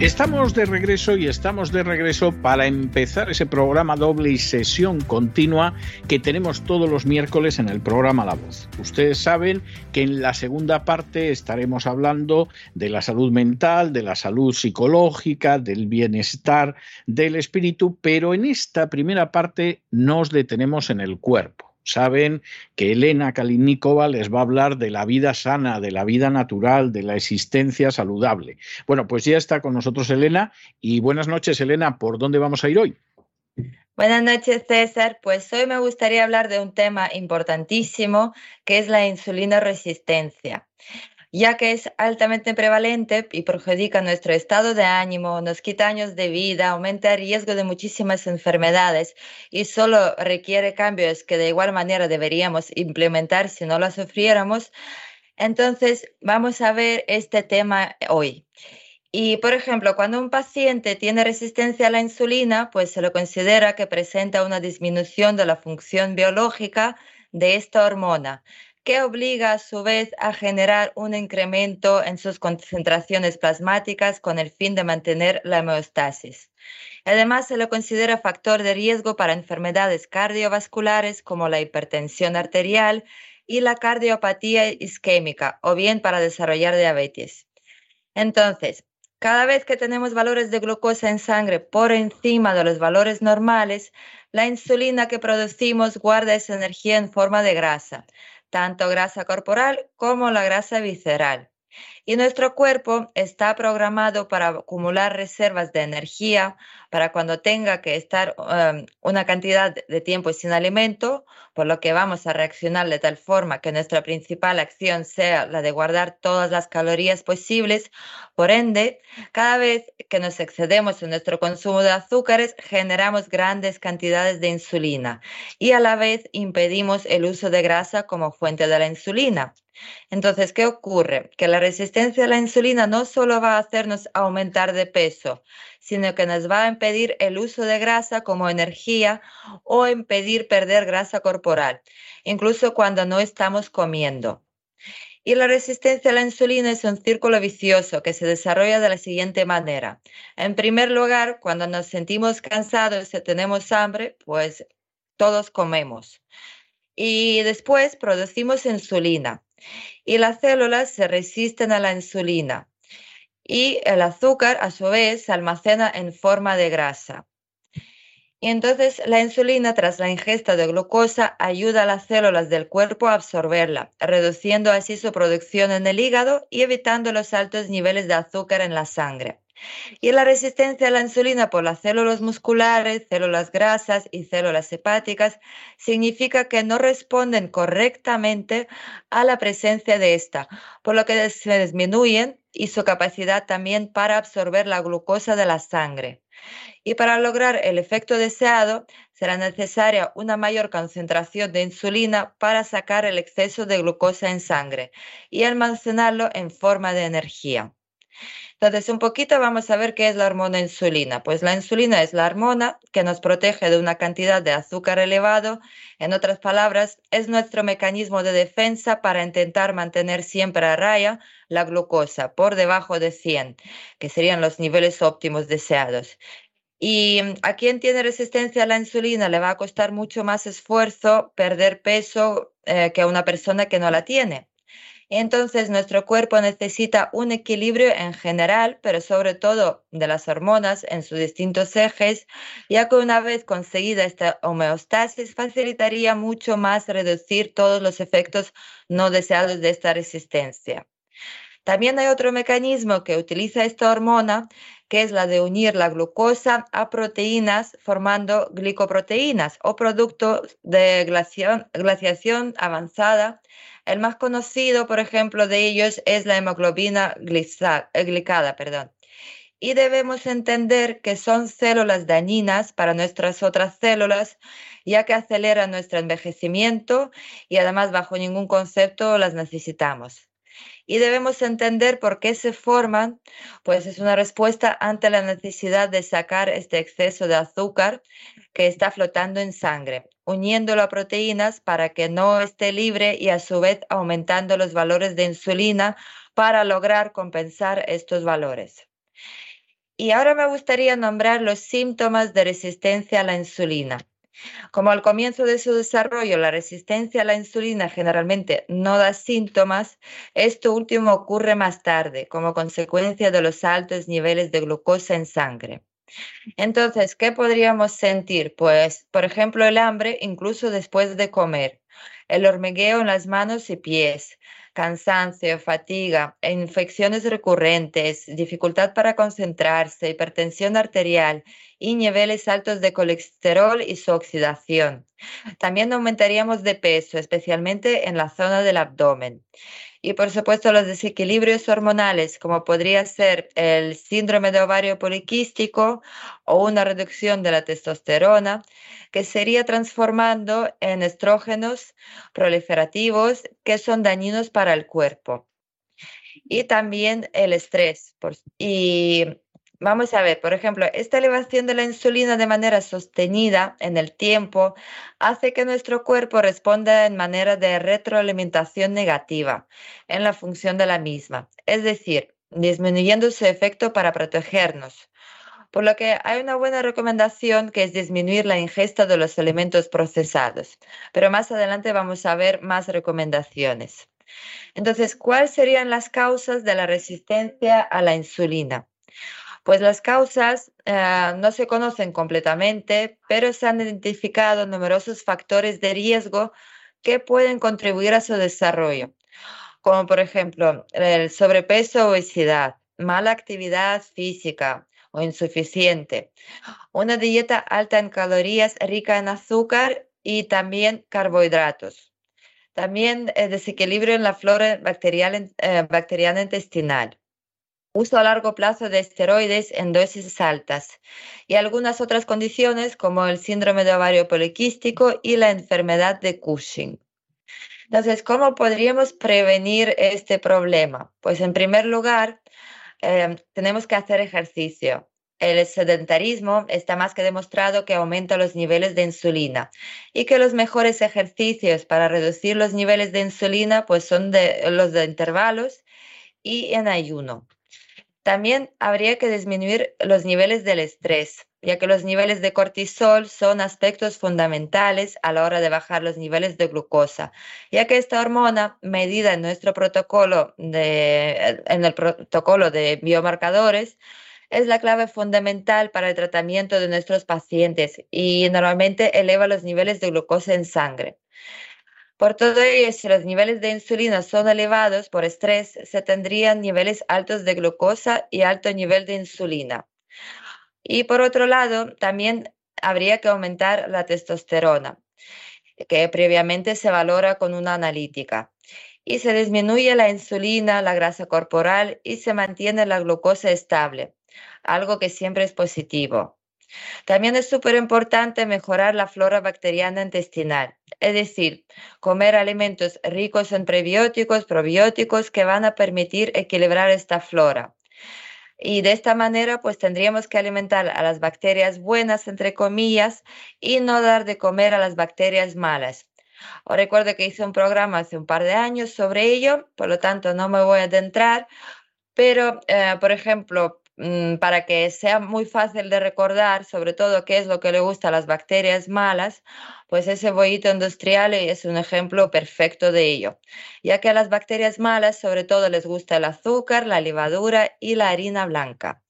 Estamos de regreso y estamos de regreso para empezar ese programa doble y sesión continua que tenemos todos los miércoles en el programa La Voz. Ustedes saben que en la segunda parte estaremos hablando de la salud mental, de la salud psicológica, del bienestar, del espíritu, pero en esta primera parte nos detenemos en el cuerpo saben que Elena Kalinikova les va a hablar de la vida sana, de la vida natural, de la existencia saludable. Bueno, pues ya está con nosotros Elena y buenas noches Elena, ¿por dónde vamos a ir hoy? Buenas noches, César. Pues hoy me gustaría hablar de un tema importantísimo que es la insulina resistencia ya que es altamente prevalente y perjudica nuestro estado de ánimo, nos quita años de vida, aumenta el riesgo de muchísimas enfermedades y solo requiere cambios que de igual manera deberíamos implementar si no lo sufriéramos. Entonces, vamos a ver este tema hoy. Y, por ejemplo, cuando un paciente tiene resistencia a la insulina, pues se lo considera que presenta una disminución de la función biológica de esta hormona que obliga a su vez a generar un incremento en sus concentraciones plasmáticas con el fin de mantener la homeostasis. Además, se lo considera factor de riesgo para enfermedades cardiovasculares como la hipertensión arterial y la cardiopatía isquémica, o bien para desarrollar diabetes. Entonces, cada vez que tenemos valores de glucosa en sangre por encima de los valores normales, la insulina que producimos guarda esa energía en forma de grasa, tanto grasa corporal como la grasa visceral. Y nuestro cuerpo está programado para acumular reservas de energía para cuando tenga que estar em, una cantidad de tiempo sin alimento, por lo que vamos a reaccionar de tal forma que nuestra principal acción sea la de guardar todas las calorías posibles. Por ende, cada vez que nos excedemos en nuestro consumo de azúcares, generamos grandes cantidades de insulina y a la vez impedimos el uso de grasa como fuente de la insulina. Entonces, ¿qué ocurre? Que la resistencia a la insulina no solo va a hacernos aumentar de peso, sino que nos va a impedir el uso de grasa como energía o impedir perder grasa corporal, incluso cuando no estamos comiendo. Y la resistencia a la insulina es un círculo vicioso que se desarrolla de la siguiente manera. En primer lugar, cuando nos sentimos cansados y tenemos hambre, pues todos comemos. Y después producimos insulina y las células se resisten a la insulina y el azúcar a su vez se almacena en forma de grasa. Y entonces la insulina tras la ingesta de glucosa ayuda a las células del cuerpo a absorberla, reduciendo así su producción en el hígado y evitando los altos niveles de azúcar en la sangre. Y la resistencia a la insulina por las células musculares, células grasas y células hepáticas significa que no responden correctamente a la presencia de esta, por lo que se disminuyen y su capacidad también para absorber la glucosa de la sangre. Y para lograr el efecto deseado, será necesaria una mayor concentración de insulina para sacar el exceso de glucosa en sangre y almacenarlo en forma de energía. Entonces, un poquito vamos a ver qué es la hormona insulina. Pues la insulina es la hormona que nos protege de una cantidad de azúcar elevado. En otras palabras, es nuestro mecanismo de defensa para intentar mantener siempre a raya la glucosa por debajo de 100, que serían los niveles óptimos deseados. Y a quien tiene resistencia a la insulina le va a costar mucho más esfuerzo perder peso eh, que a una persona que no la tiene. Entonces, nuestro cuerpo necesita un equilibrio en general, pero sobre todo de las hormonas en sus distintos ejes, ya que una vez conseguida esta homeostasis, facilitaría mucho más reducir todos los efectos no deseados de esta resistencia. También hay otro mecanismo que utiliza esta hormona, que es la de unir la glucosa a proteínas formando glicoproteínas o productos de glaciación avanzada el más conocido, por ejemplo, de ellos es la hemoglobina eh, glicada. Perdón. Y debemos entender que son células dañinas para nuestras otras células, ya que aceleran nuestro envejecimiento y además bajo ningún concepto las necesitamos y debemos entender por qué se forman, pues es una respuesta ante la necesidad de sacar este exceso de azúcar que está flotando en sangre, uniéndolo a proteínas para que no esté libre y a su vez aumentando los valores de insulina para lograr compensar estos valores. Y ahora me gustaría nombrar los síntomas de resistencia a la insulina. Como al comienzo de su desarrollo la resistencia a la insulina generalmente no da síntomas, esto último ocurre más tarde como consecuencia de los altos niveles de glucosa en sangre. Entonces, ¿qué podríamos sentir? Pues, por ejemplo, el hambre incluso después de comer, el hormigueo en las manos y pies, cansancio, fatiga, infecciones recurrentes, dificultad para concentrarse, hipertensión arterial y niveles altos de colesterol y su oxidación. También aumentaríamos de peso, especialmente en la zona del abdomen. Y por supuesto los desequilibrios hormonales, como podría ser el síndrome de ovario poliquístico o una reducción de la testosterona, que sería transformando en estrógenos proliferativos que son dañinos para el cuerpo. Y también el estrés. y vamos a ver, por ejemplo, esta elevación de la insulina de manera sostenida en el tiempo hace que nuestro cuerpo responda en manera de retroalimentación negativa en la función de la misma, es decir, disminuyendo su efecto para protegernos. Por lo que hay una buena recomendación que es disminuir la ingesta de los alimentos procesados. Pero más adelante vamos a ver más recomendaciones. Entonces, ¿cuáles serían las causas de la resistencia a la insulina? Pues las causas eh, no se conocen completamente, pero se han identificado numerosos factores de riesgo que pueden contribuir a su desarrollo, como por ejemplo el sobrepeso o obesidad, mala actividad física o insuficiente, una dieta alta en calorías, rica en azúcar y también carbohidratos. También el desequilibrio en la flora eh, bacteriana intestinal uso a largo plazo de esteroides en dosis altas y algunas otras condiciones como el síndrome de ovario poliquístico y la enfermedad de Cushing. Entonces, ¿cómo podríamos prevenir este problema? Pues en primer lugar, em, tenemos que hacer ejercicio. El sedentarismo está más que demostrado que aumenta los niveles de insulina y que los mejores ejercicios para reducir los niveles de insulina pues son los de intervalos y en ayuno. También habría que disminuir los niveles del estrés, ya que los niveles de cortisol son aspectos fundamentales a la hora de bajar los niveles de glucosa, ya que esta hormona, medida en nuestro protocolo de, en el protocolo de biomarcadores, es la clave fundamental para el tratamiento de nuestros pacientes y normalmente eleva los niveles de glucosa en sangre. Por todo ello, si los niveles de insulina son elevados por estrés, se tendrían niveles altos de glucosa y alto nivel de insulina. Y por otro lado, también habría que aumentar la testosterona, que previamente se valora con una analítica. Y se disminuye la insulina, la grasa corporal y se mantiene la glucosa estable, algo que siempre es positivo. También es súper importante mejorar la flora bacteriana intestinal, es decir, comer alimentos ricos en prebióticos, probióticos que van a permitir equilibrar esta flora. Y de esta manera, pues tendríamos que alimentar a las bacterias buenas, entre comillas, y no dar de comer a las bacterias malas. Os recuerdo que hice un programa hace un par de años sobre ello, por lo tanto no me voy a adentrar, pero, eh, por ejemplo, para que sea muy fácil de recordar, sobre todo qué es lo que le gusta a las bacterias malas, pues ese bollito industrial es un ejemplo perfecto de ello, ya que a las bacterias malas sobre todo les gusta el azúcar, la levadura y la harina blanca.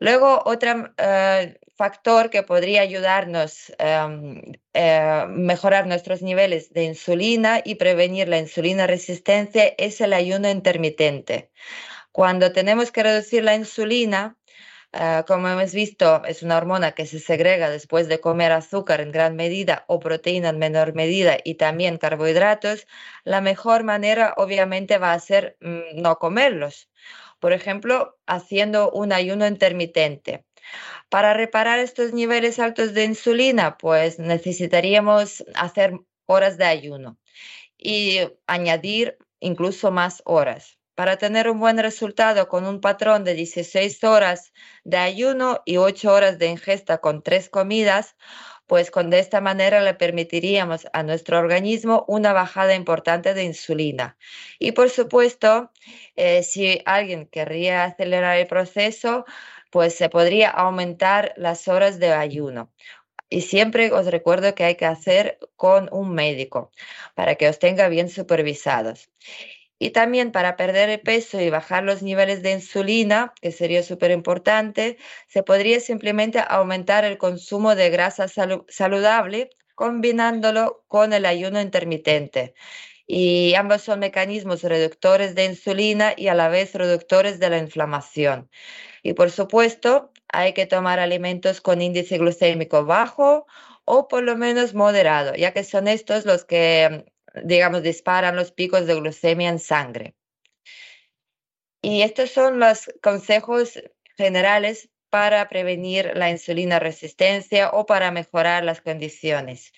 Luego, otro eh, factor que podría ayudarnos a em, eh, mejorar nuestros niveles de insulina y prevenir la insulina resistencia es el ayuno intermitente. Cuando tenemos que reducir la insulina, ah, como hemos visto, es una hormona que se segrega después de comer azúcar en gran medida o proteína en menor medida y también carbohidratos, la mejor manera obviamente va a ser mm, no comerlos. Por ejemplo, haciendo un ayuno intermitente. Para reparar estos niveles altos de insulina, pues necesitaríamos hacer horas de ayuno y añadir incluso más horas para tener un buen resultado con un patrón de 16 horas de ayuno y 8 horas de ingesta con tres comidas, pues con de esta manera le permitiríamos a nuestro organismo una bajada importante de insulina. Y por supuesto, eh, si alguien querría acelerar el proceso, pues se podría aumentar las horas de ayuno. Y siempre os recuerdo que hay que hacer con un médico para que os tenga bien supervisados. Y también para perder el peso y bajar los niveles de insulina, que sería súper importante, se podría simplemente aumentar el consumo de grasa saludable combinándolo con el ayuno intermitente. Y ambos son mecanismos reductores de insulina y a la vez reductores de la inflamación. Y por supuesto, hay que tomar alimentos con índice glucémico bajo o por lo menos moderado, ya que son estos los que digamos, disparan los picos de glucemia en sangre. Y estos son los consejos generales para prevenir la insulina resistencia o para mejorar las condiciones.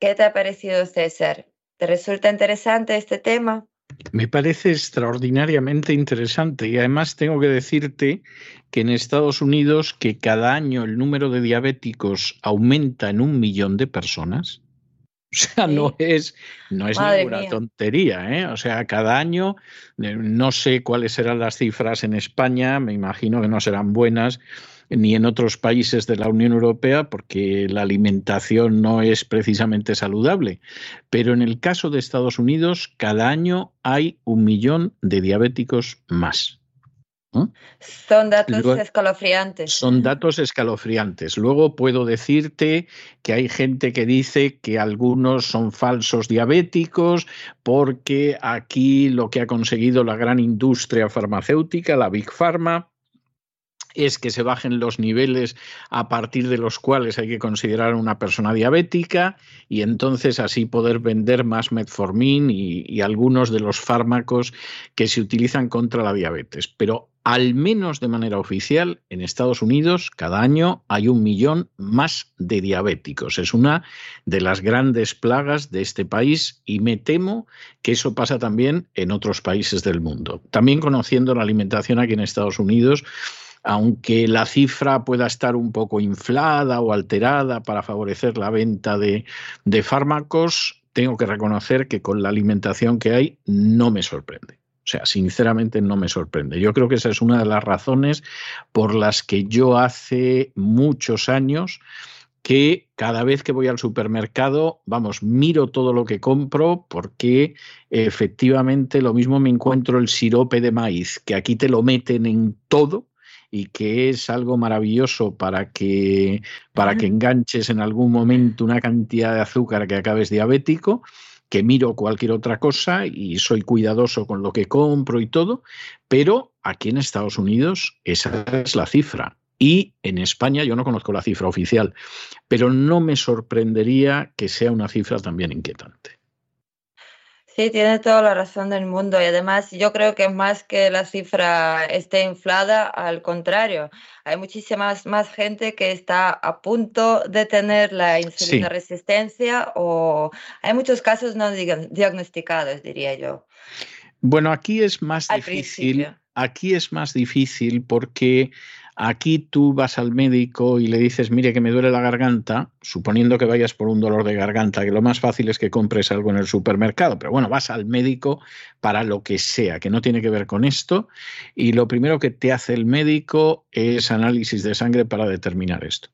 ¿Qué te ha parecido, César? ¿Te resulta interesante este tema? Me parece extraordinariamente interesante y además tengo que decirte que en Estados Unidos que cada año el número de diabéticos aumenta en un millón de personas. O sea, no es, no es ninguna tontería, ¿eh? O sea, cada año, eh, no sé cuáles serán las cifras en España, me imagino que no serán buenas, ni en otros países de la Unión Europea porque la alimentación no es precisamente saludable. Pero en el caso de Estados Unidos, cada año hay un millón de diabéticos más. Son datos escalofriantes. Son datos escalofriantes. Luego puedo decirte que hay gente que dice que algunos son falsos diabéticos porque aquí lo que ha conseguido la gran industria farmacéutica, la Big Pharma, es que se bajen los niveles a partir de los cuales hay que considerar una persona diabética y entonces así poder vender más metformin y, y, algunos de los fármacos que se utilizan contra la diabetes. Pero al menos de manera oficial, en Estados Unidos cada año hay un millón más de diabéticos. Es una de las grandes plagas de este país y me temo que eso pasa también en otros países del mundo. También conociendo la alimentación aquí en Estados Unidos, aunque la cifra pueda estar un poco inflada o alterada para favorecer la venta de, fármacos, tengo que reconocer que con la alimentación que hay no me sorprende. O sea, sinceramente no me sorprende. Yo creo que esa es una de las razones por las que yo hace muchos años que cada vez que voy al supermercado, vamos, miro todo lo que compro porque efectivamente lo mismo me encuentro el sirope de maíz, que aquí te lo meten en todo y que es algo maravilloso para que, para que enganches en algún momento una cantidad de azúcar que acabes diabético que miro cualquier otra cosa y soy cuidadoso con lo que compro y todo, pero aquí en Estados Unidos esa es la cifra. Y en España yo no conozco la cifra oficial, pero no me sorprendería que sea una cifra también inquietante. Sí, tiene toda la razón del mundo y además yo creo que más que la cifra esté inflada, al contrario, hay muchísima más gente que está a punto de tener la insulina resistencia o hay muchos casos no diagnosticados, diría yo. Bueno, aquí es más difícil. Aquí es más difícil porque Aquí tú vas al médico y le dices, mire que me duele la garganta, suponiendo que vayas por un dolor de garganta, que lo más fácil es que compres algo en el supermercado, pero bueno, vas al médico para lo que sea, que no tiene que ver con esto, y lo primero que te hace el médico es análisis de sangre para determinar esto.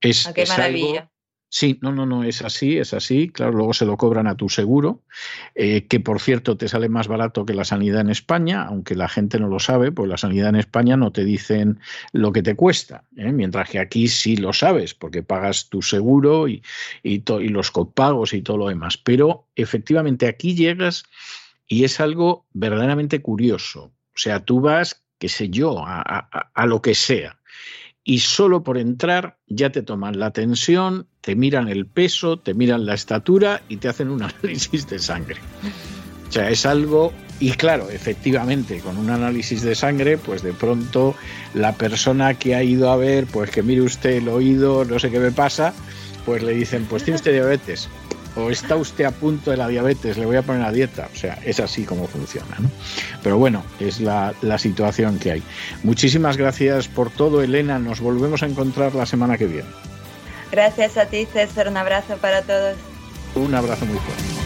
Es, ah, qué maravilla. Sí, no, no, no, es así, es así. Claro, luego se lo cobran a tu seguro, eh, que por cierto te sale más barato que la sanidad en España, aunque la gente no lo sabe, pues la sanidad en España no te dicen lo que te cuesta, ¿eh? mientras que aquí sí lo sabes, porque pagas tu seguro y, y, los copagos y todo lo demás. Pero efectivamente aquí llegas y es algo verdaderamente curioso. O sea, tú vas, qué sé yo, a, a, a lo que sea y solo por entrar ya te toman la tensión, te miran el peso, te miran la estatura y te hacen un análisis de sangre. O sea, es algo, y claro, efectivamente, con un análisis de sangre, pues de pronto la persona que ha ido a ver, pues que mire usted el oído, no sé qué me pasa, pues le dicen, pues tiene usted diabetes o está usted a punto de la diabetes, le voy a poner a dieta. O sea, es así como funciona. ¿no? Pero bueno, es la, la situación que hay. Muchísimas gracias por todo, Elena. Nos volvemos a encontrar la semana que viene. Gracias a ti, César. Un abrazo para todos. Un abrazo muy fuerte.